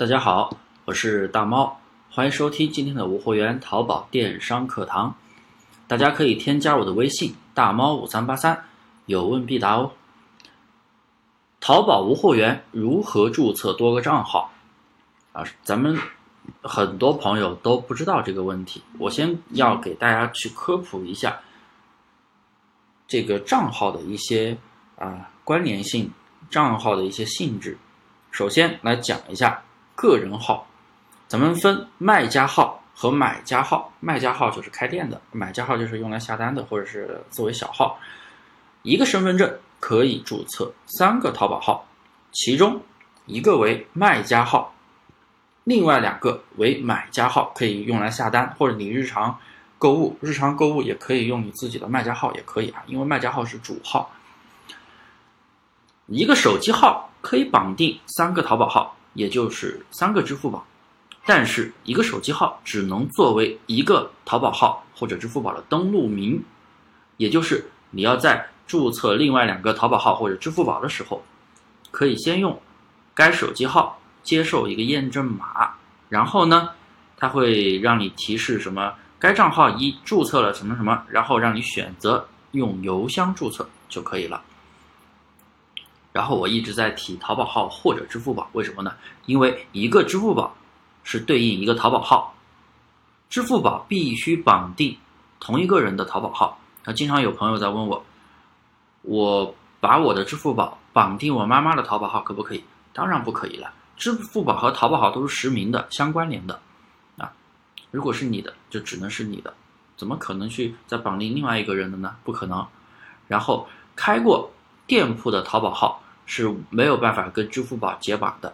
大家好，我是大猫，欢迎收听今天的无货源淘宝电商课堂。大家可以添加我的微信大猫五三八三，有问必答哦。淘宝无货源如何注册多个账号？啊，咱们很多朋友都不知道这个问题，我先要给大家去科普一下这个账号的一些啊关联性，账号的一些性质。首先来讲一下。个人号，咱们分卖家号和买家号。卖家号就是开店的，买家号就是用来下单的，或者是作为小号。一个身份证可以注册三个淘宝号，其中一个为卖家号，另外两个为买家号，可以用来下单，或者你日常购物，日常购物也可以用你自己的卖家号，也可以啊，因为卖家号是主号。一个手机号可以绑定三个淘宝号。也就是三个支付宝，但是一个手机号只能作为一个淘宝号或者支付宝的登录名，也就是你要在注册另外两个淘宝号或者支付宝的时候，可以先用该手机号接受一个验证码，然后呢，它会让你提示什么该账号已注册了什么什么，然后让你选择用邮箱注册就可以了。然后我一直在提淘宝号或者支付宝，为什么呢？因为一个支付宝是对应一个淘宝号，支付宝必须绑定同一个人的淘宝号。那经常有朋友在问我，我把我的支付宝绑定我妈妈的淘宝号可不可以？当然不可以了。支付宝和淘宝号都是实名的、相关联的啊。如果是你的，就只能是你的，怎么可能去再绑定另外一个人的呢？不可能。然后开过。店铺的淘宝号是没有办法跟支付宝解绑的，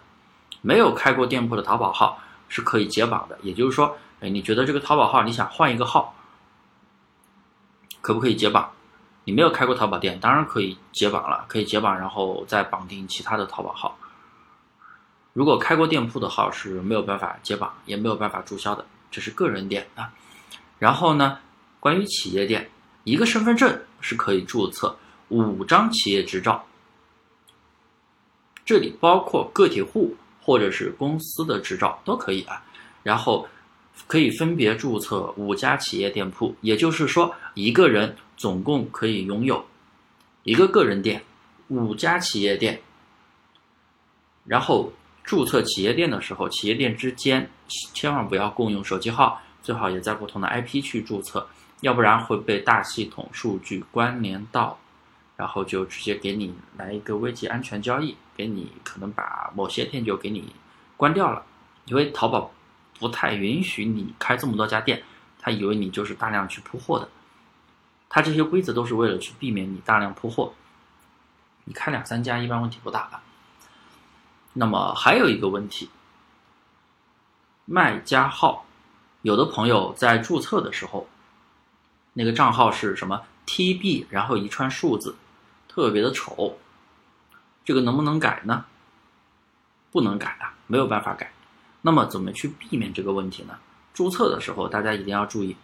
没有开过店铺的淘宝号是可以解绑的。也就是说，哎，你觉得这个淘宝号你想换一个号，可不可以解绑？你没有开过淘宝店，当然可以解绑了，可以解绑，然后再绑定其他的淘宝号。如果开过店铺的号是没有办法解绑，也没有办法注销的，这是个人店啊。然后呢，关于企业店，一个身份证是可以注册。五张企业执照，这里包括个体户或者是公司的执照都可以啊。然后可以分别注册五家企业店铺，也就是说，一个人总共可以拥有一个个人店、五家企业店。然后注册企业店的时候，企业店之间千万不要共用手机号，最好也在不同的 IP 去注册，要不然会被大系统数据关联到。然后就直接给你来一个危机安全交易，给你可能把某些店就给你关掉了，因为淘宝不太允许你开这么多家店，他以为你就是大量去铺货的，他这些规则都是为了去避免你大量铺货，你开两三家一般问题不大吧。那么还有一个问题，卖家号，有的朋友在注册的时候，那个账号是什么 TB，然后一串数字。特别的丑，这个能不能改呢？不能改啊，没有办法改。那么怎么去避免这个问题呢？注册的时候大家一定要注意，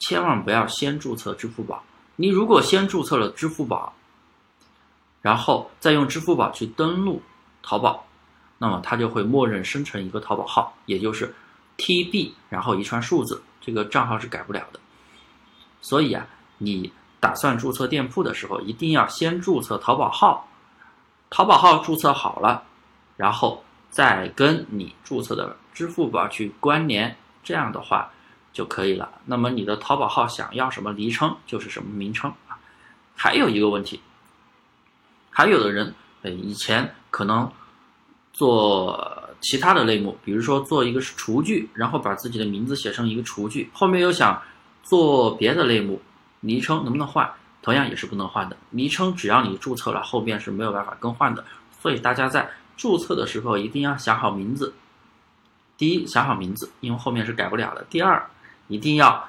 千万不要先注册支付宝。你如果先注册了支付宝，然后再用支付宝去登录淘宝，那么它就会默认生成一个淘宝号，也就是 TB，然后一串数字，这个账号是改不了的。所以啊，你。打算注册店铺的时候，一定要先注册淘宝号，淘宝号注册好了，然后再跟你注册的支付宝去关联，这样的话就可以了。那么你的淘宝号想要什么昵称就是什么名称啊。还有一个问题，还有的人呃以前可能做其他的类目，比如说做一个厨具，然后把自己的名字写成一个厨具，后面又想做别的类目。昵称能不能换？同样也是不能换的。昵称只要你注册了，后边是没有办法更换的。所以大家在注册的时候一定要想好名字。第一，想好名字，因为后面是改不了的。第二，一定要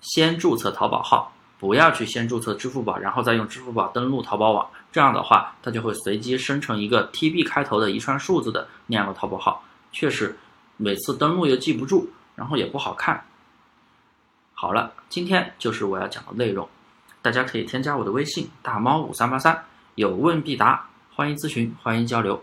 先注册淘宝号，不要去先注册支付宝，然后再用支付宝登录淘宝网。这样的话，它就会随机生成一个 TB 开头的一串数字的那样的淘宝号，确实每次登录又记不住，然后也不好看。好了，今天就是我要讲的内容，大家可以添加我的微信大猫五三八三，有问必答，欢迎咨询，欢迎交流。